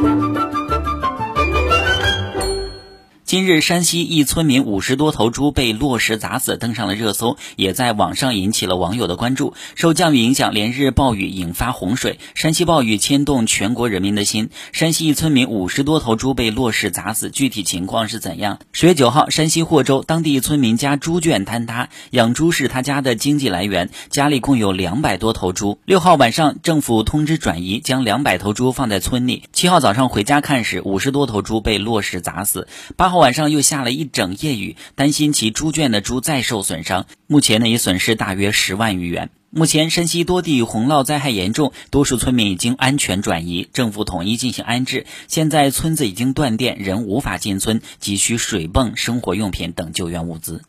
Thank you. 今日，山西一村民五十多头猪被落石砸死，登上了热搜，也在网上引起了网友的关注。受降雨影响，连日暴雨引发洪水，山西暴雨牵动全国人民的心。山西一村民五十多头猪被落石砸死，具体情况是怎样？十月九号，山西霍州当地村民家猪圈坍塌，养猪是他家的经济来源，家里共有两百多头猪。六号晚上，政府通知转移，将两百头猪放在村里。七号早上回家看时，五十多头猪被落石砸死。八号。晚上又下了一整夜雨，担心其猪圈的猪再受损伤。目前呢，已损失大约十万余元。目前山西多地洪涝灾害严重，多数村民已经安全转移，政府统一进行安置。现在村子已经断电，人无法进村，急需水泵、生活用品等救援物资。